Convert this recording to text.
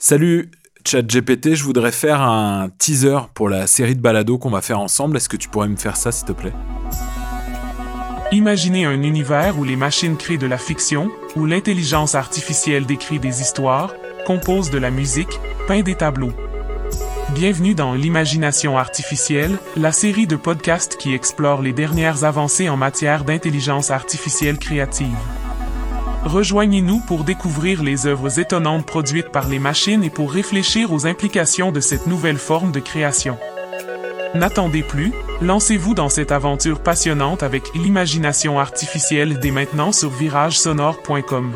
Salut ChatGPT, je voudrais faire un teaser pour la série de balados qu'on va faire ensemble. Est-ce que tu pourrais me faire ça, s'il te plaît? Imaginez un univers où les machines créent de la fiction, où l'intelligence artificielle décrit des histoires, compose de la musique, peint des tableaux. Bienvenue dans L'imagination artificielle, la série de podcasts qui explore les dernières avancées en matière d'intelligence artificielle créative. Rejoignez-nous pour découvrir les œuvres étonnantes produites par les machines et pour réfléchir aux implications de cette nouvelle forme de création. N'attendez plus, lancez-vous dans cette aventure passionnante avec l'imagination artificielle dès maintenant sur viragesonore.com.